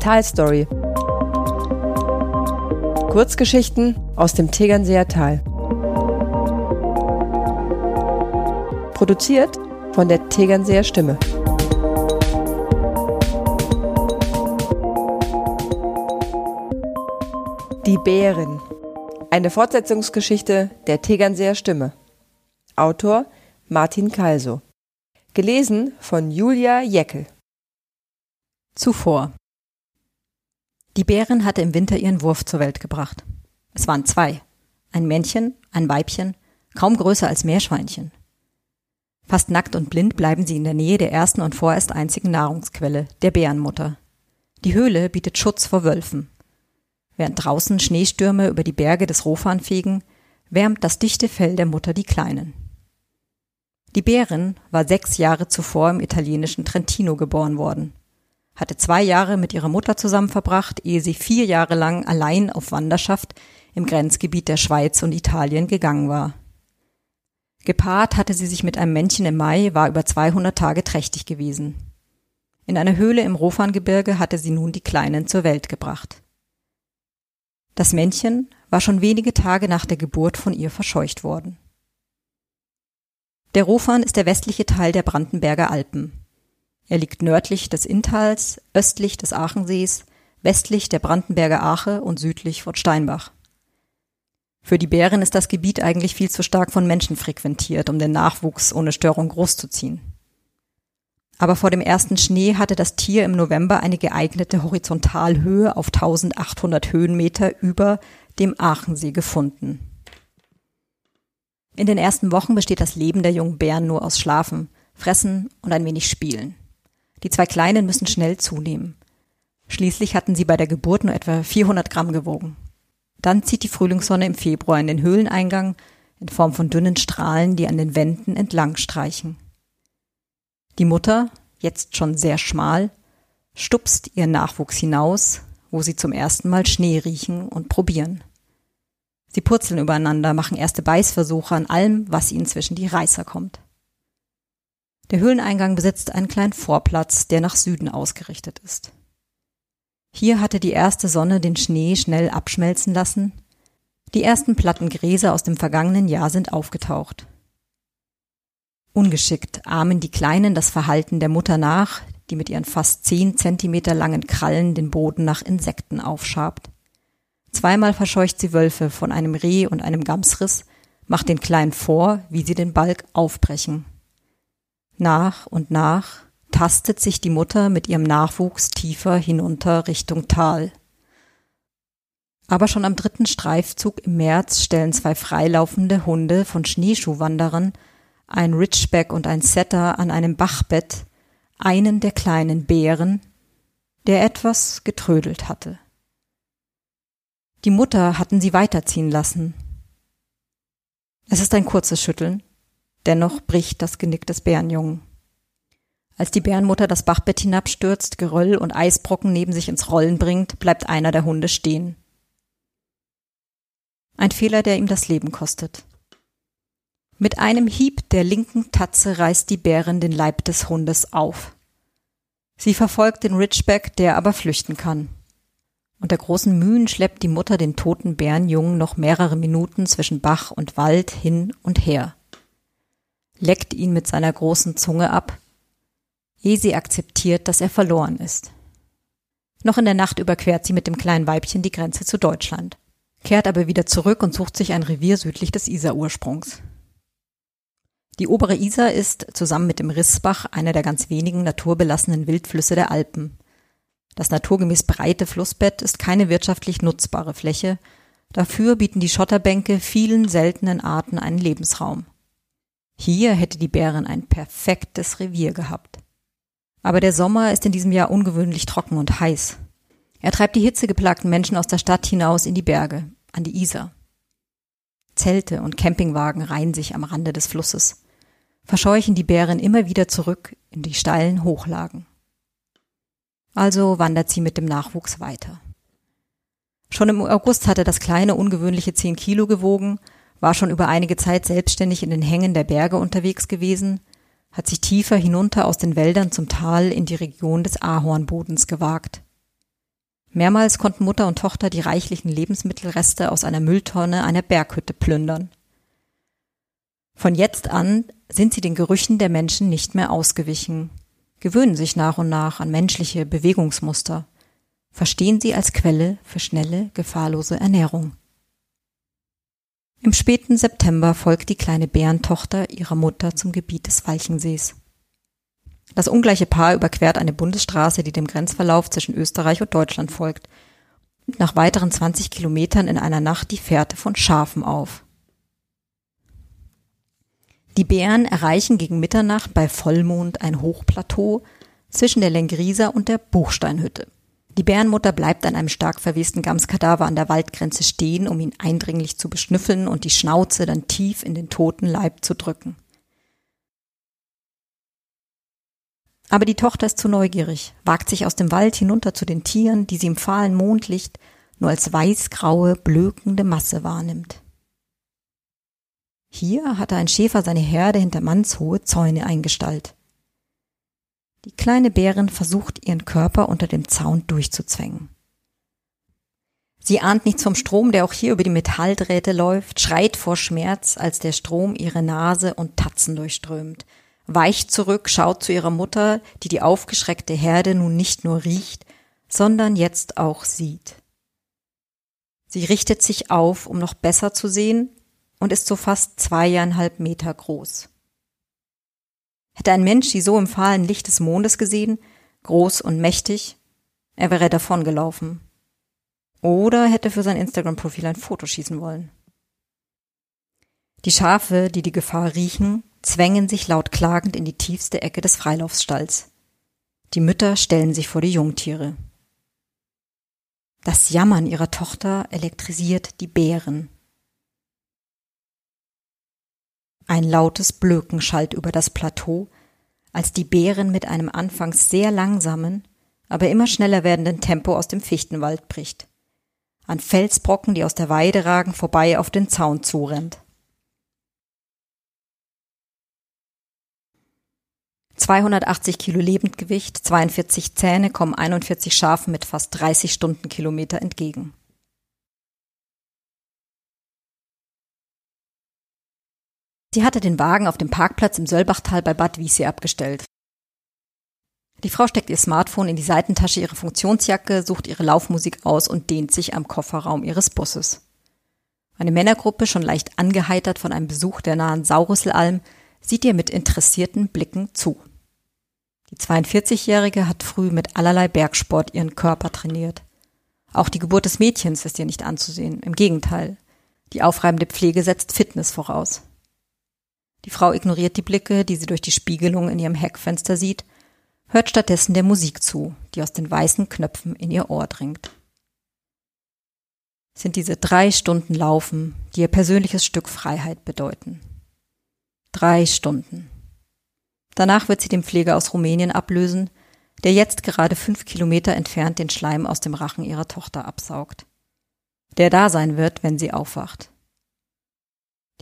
Talstory. Kurzgeschichten aus dem Tegernseer Tal. Produziert von der Tegernseer Stimme. Die Bären. Eine Fortsetzungsgeschichte der Tegernseer Stimme. Autor Martin Kalso. Gelesen von Julia Jeckel. Zuvor. Die Bärin hatte im Winter ihren Wurf zur Welt gebracht. Es waren zwei. Ein Männchen, ein Weibchen, kaum größer als Meerschweinchen. Fast nackt und blind bleiben sie in der Nähe der ersten und vorerst einzigen Nahrungsquelle, der Bärenmutter. Die Höhle bietet Schutz vor Wölfen. Während draußen Schneestürme über die Berge des Rofan fegen, wärmt das dichte Fell der Mutter die Kleinen. Die Bärin war sechs Jahre zuvor im italienischen Trentino geboren worden hatte zwei Jahre mit ihrer Mutter zusammen verbracht, ehe sie vier Jahre lang allein auf Wanderschaft im Grenzgebiet der Schweiz und Italien gegangen war. Gepaart hatte sie sich mit einem Männchen im Mai, war über 200 Tage trächtig gewesen. In einer Höhle im Rofangebirge hatte sie nun die Kleinen zur Welt gebracht. Das Männchen war schon wenige Tage nach der Geburt von ihr verscheucht worden. Der Rofan ist der westliche Teil der Brandenberger Alpen. Er liegt nördlich des Inntals, östlich des Aachensees, westlich der Brandenberger Ache und südlich von Steinbach. Für die Bären ist das Gebiet eigentlich viel zu stark von Menschen frequentiert, um den Nachwuchs ohne Störung großzuziehen. Aber vor dem ersten Schnee hatte das Tier im November eine geeignete Horizontalhöhe auf 1800 Höhenmeter über dem Aachensee gefunden. In den ersten Wochen besteht das Leben der jungen Bären nur aus Schlafen, Fressen und ein wenig Spielen. Die zwei Kleinen müssen schnell zunehmen. Schließlich hatten sie bei der Geburt nur etwa 400 Gramm gewogen. Dann zieht die Frühlingssonne im Februar in den Höhleneingang in Form von dünnen Strahlen, die an den Wänden entlang streichen. Die Mutter, jetzt schon sehr schmal, stupst ihren Nachwuchs hinaus, wo sie zum ersten Mal Schnee riechen und probieren. Sie purzeln übereinander, machen erste Beißversuche an allem, was ihnen zwischen die Reißer kommt. Der Höhleneingang besitzt einen kleinen Vorplatz, der nach Süden ausgerichtet ist. Hier hatte die erste Sonne den Schnee schnell abschmelzen lassen. Die ersten Platten Gräser aus dem vergangenen Jahr sind aufgetaucht. Ungeschickt ahmen die Kleinen das Verhalten der Mutter nach, die mit ihren fast zehn Zentimeter langen Krallen den Boden nach Insekten aufschabt. Zweimal verscheucht sie Wölfe von einem Reh und einem Gamsriss, macht den Kleinen vor, wie sie den Balk aufbrechen. Nach und nach tastet sich die Mutter mit ihrem Nachwuchs tiefer hinunter Richtung Tal. Aber schon am dritten Streifzug im März stellen zwei freilaufende Hunde von Schneeschuhwanderern, ein Ridgeback und ein Setter an einem Bachbett, einen der kleinen Bären, der etwas getrödelt hatte. Die Mutter hatten sie weiterziehen lassen. Es ist ein kurzes Schütteln, Dennoch bricht das Genick des Bärenjungen. Als die Bärenmutter das Bachbett hinabstürzt, Geröll und Eisbrocken neben sich ins Rollen bringt, bleibt einer der Hunde stehen. Ein Fehler, der ihm das Leben kostet. Mit einem Hieb der linken Tatze reißt die Bärin den Leib des Hundes auf. Sie verfolgt den Ridgeback, der aber flüchten kann. Unter großen Mühen schleppt die Mutter den toten Bärenjungen noch mehrere Minuten zwischen Bach und Wald hin und her leckt ihn mit seiner großen Zunge ab, ehe sie akzeptiert, dass er verloren ist. Noch in der Nacht überquert sie mit dem kleinen Weibchen die Grenze zu Deutschland, kehrt aber wieder zurück und sucht sich ein Revier südlich des Isar-Ursprungs. Die obere Isar ist zusammen mit dem Rissbach einer der ganz wenigen naturbelassenen Wildflüsse der Alpen. Das naturgemäß breite Flussbett ist keine wirtschaftlich nutzbare Fläche, dafür bieten die Schotterbänke vielen seltenen Arten einen Lebensraum. Hier hätte die Bärin ein perfektes Revier gehabt. Aber der Sommer ist in diesem Jahr ungewöhnlich trocken und heiß. Er treibt die hitzegeplagten Menschen aus der Stadt hinaus in die Berge, an die Isar. Zelte und Campingwagen reihen sich am Rande des Flusses, verscheuchen die Bären immer wieder zurück in die steilen Hochlagen. Also wandert sie mit dem Nachwuchs weiter. Schon im August hatte das kleine ungewöhnliche zehn Kilo gewogen war schon über einige Zeit selbstständig in den Hängen der Berge unterwegs gewesen, hat sich tiefer hinunter aus den Wäldern zum Tal in die Region des Ahornbodens gewagt. Mehrmals konnten Mutter und Tochter die reichlichen Lebensmittelreste aus einer Mülltonne einer Berghütte plündern. Von jetzt an sind sie den Gerüchen der Menschen nicht mehr ausgewichen, gewöhnen sich nach und nach an menschliche Bewegungsmuster, verstehen sie als Quelle für schnelle, gefahrlose Ernährung. Im späten September folgt die kleine Bärentochter ihrer Mutter zum Gebiet des Walchensees. Das ungleiche Paar überquert eine Bundesstraße, die dem Grenzverlauf zwischen Österreich und Deutschland folgt, und nach weiteren 20 Kilometern in einer Nacht die Fährte von Schafen auf. Die Bären erreichen gegen Mitternacht bei Vollmond ein Hochplateau zwischen der Lengrisa und der Buchsteinhütte. Die Bärenmutter bleibt an einem stark verwesten Gamskadaver an der Waldgrenze stehen, um ihn eindringlich zu beschnüffeln und die Schnauze dann tief in den toten Leib zu drücken. Aber die Tochter ist zu neugierig, wagt sich aus dem Wald hinunter zu den Tieren, die sie im fahlen Mondlicht nur als weißgraue, blökende Masse wahrnimmt. Hier hatte ein Schäfer seine Herde hinter mannshohe Zäune eingestallt. Die kleine Bärin versucht, ihren Körper unter dem Zaun durchzuzwängen. Sie ahnt nichts vom Strom, der auch hier über die Metalldrähte läuft, schreit vor Schmerz, als der Strom ihre Nase und Tatzen durchströmt, weicht zurück, schaut zu ihrer Mutter, die die aufgeschreckte Herde nun nicht nur riecht, sondern jetzt auch sieht. Sie richtet sich auf, um noch besser zu sehen, und ist so fast zweieinhalb Meter groß. Hätte ein Mensch sie so im fahlen Licht des Mondes gesehen, groß und mächtig, er wäre davongelaufen. Oder hätte für sein Instagram-Profil ein Foto schießen wollen. Die Schafe, die die Gefahr riechen, zwängen sich laut klagend in die tiefste Ecke des Freilaufsstalls. Die Mütter stellen sich vor die Jungtiere. Das Jammern ihrer Tochter elektrisiert die Bären. Ein lautes Blöken schallt über das Plateau, als die Bären mit einem anfangs sehr langsamen, aber immer schneller werdenden Tempo aus dem Fichtenwald bricht. An Felsbrocken, die aus der Weide ragen, vorbei auf den Zaun zurennt. 280 Kilo Lebendgewicht, 42 Zähne kommen 41 Schafen mit fast 30 Stundenkilometer entgegen. Sie hatte den Wagen auf dem Parkplatz im Söllbachtal bei Bad Wiessee abgestellt. Die Frau steckt ihr Smartphone in die Seitentasche ihrer Funktionsjacke, sucht ihre Laufmusik aus und dehnt sich am Kofferraum ihres Busses. Eine Männergruppe, schon leicht angeheitert von einem Besuch der nahen Saurüsselalm, sieht ihr mit interessierten Blicken zu. Die 42-Jährige hat früh mit allerlei Bergsport ihren Körper trainiert. Auch die Geburt des Mädchens ist ihr nicht anzusehen. Im Gegenteil. Die aufreibende Pflege setzt Fitness voraus. Die Frau ignoriert die Blicke, die sie durch die Spiegelung in ihrem Heckfenster sieht, hört stattdessen der Musik zu, die aus den weißen Knöpfen in ihr Ohr dringt. Sind diese drei Stunden Laufen, die ihr persönliches Stück Freiheit bedeuten. Drei Stunden. Danach wird sie den Pfleger aus Rumänien ablösen, der jetzt gerade fünf Kilometer entfernt den Schleim aus dem Rachen ihrer Tochter absaugt. Der da sein wird, wenn sie aufwacht.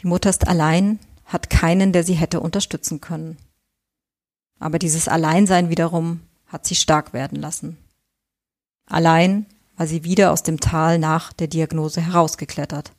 Die Mutter ist allein, hat keinen, der sie hätte unterstützen können. Aber dieses Alleinsein wiederum hat sie stark werden lassen. Allein war sie wieder aus dem Tal nach der Diagnose herausgeklettert.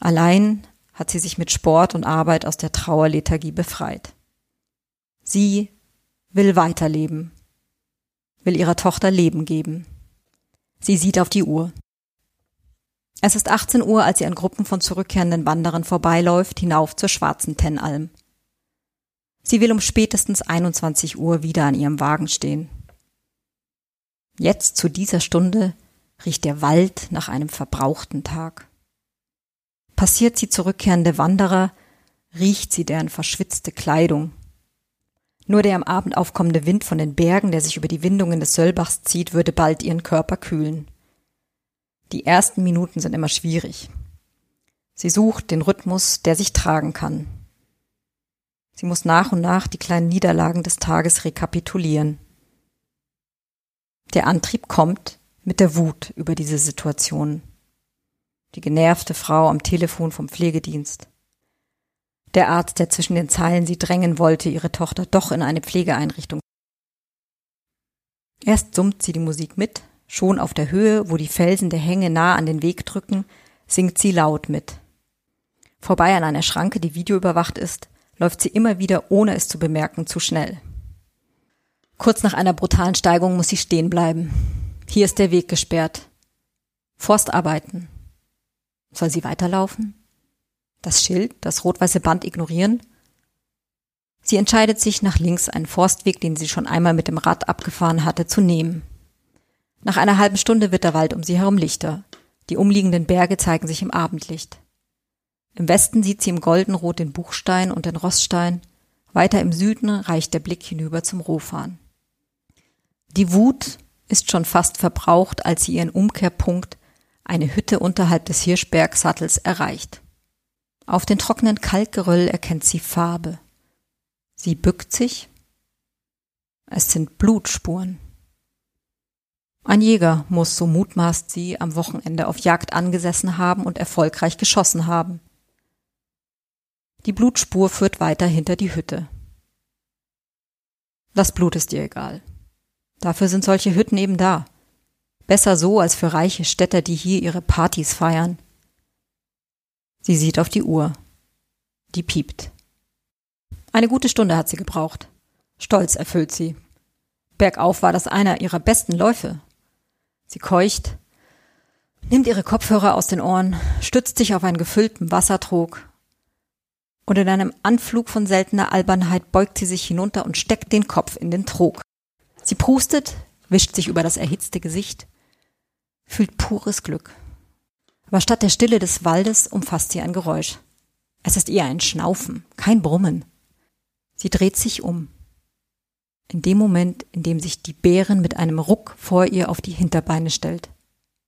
Allein hat sie sich mit Sport und Arbeit aus der Trauerlethargie befreit. Sie will weiterleben, will ihrer Tochter Leben geben. Sie sieht auf die Uhr. Es ist 18 Uhr, als sie an Gruppen von zurückkehrenden Wanderern vorbeiläuft, hinauf zur schwarzen Tennalm. Sie will um spätestens 21 Uhr wieder an ihrem Wagen stehen. Jetzt zu dieser Stunde riecht der Wald nach einem verbrauchten Tag. Passiert sie zurückkehrende Wanderer, riecht sie deren verschwitzte Kleidung. Nur der am Abend aufkommende Wind von den Bergen, der sich über die Windungen des Söllbachs zieht, würde bald ihren Körper kühlen. Die ersten Minuten sind immer schwierig. Sie sucht den Rhythmus, der sich tragen kann. Sie muss nach und nach die kleinen Niederlagen des Tages rekapitulieren. Der Antrieb kommt mit der Wut über diese Situation. Die genervte Frau am Telefon vom Pflegedienst. Der Arzt, der zwischen den Zeilen sie drängen wollte, ihre Tochter doch in eine Pflegeeinrichtung. Erst summt sie die Musik mit, Schon auf der Höhe, wo die Felsen der Hänge nah an den Weg drücken, singt sie laut mit. Vorbei an einer Schranke, die videoüberwacht ist, läuft sie immer wieder, ohne es zu bemerken, zu schnell. Kurz nach einer brutalen Steigung muss sie stehen bleiben. Hier ist der Weg gesperrt. Forstarbeiten. Soll sie weiterlaufen? Das Schild, das rot-weiße Band ignorieren? Sie entscheidet sich, nach links einen Forstweg, den sie schon einmal mit dem Rad abgefahren hatte, zu nehmen. Nach einer halben Stunde wird der Wald um sie herum lichter. Die umliegenden Berge zeigen sich im Abendlicht. Im Westen sieht sie im Goldenrot den Buchstein und den Rossstein. Weiter im Süden reicht der Blick hinüber zum Rohfahren. Die Wut ist schon fast verbraucht, als sie ihren Umkehrpunkt, eine Hütte unterhalb des Hirschbergsattels, erreicht. Auf den trockenen Kalkgeröll erkennt sie Farbe. Sie bückt sich. Es sind Blutspuren. Ein Jäger muss, so mutmaßt sie, am Wochenende auf Jagd angesessen haben und erfolgreich geschossen haben. Die Blutspur führt weiter hinter die Hütte. Das Blut ist ihr egal. Dafür sind solche Hütten eben da. Besser so als für reiche Städter, die hier ihre Partys feiern. Sie sieht auf die Uhr. Die piept. Eine gute Stunde hat sie gebraucht. Stolz erfüllt sie. Bergauf war das einer ihrer besten Läufe. Sie keucht, nimmt ihre Kopfhörer aus den Ohren, stützt sich auf einen gefüllten Wassertrog und in einem Anflug von seltener Albernheit beugt sie sich hinunter und steckt den Kopf in den Trog. Sie prustet, wischt sich über das erhitzte Gesicht, fühlt pures Glück. Aber statt der Stille des Waldes umfasst sie ein Geräusch. Es ist eher ein Schnaufen, kein Brummen. Sie dreht sich um. In dem Moment, in dem sich die Bärin mit einem Ruck vor ihr auf die Hinterbeine stellt.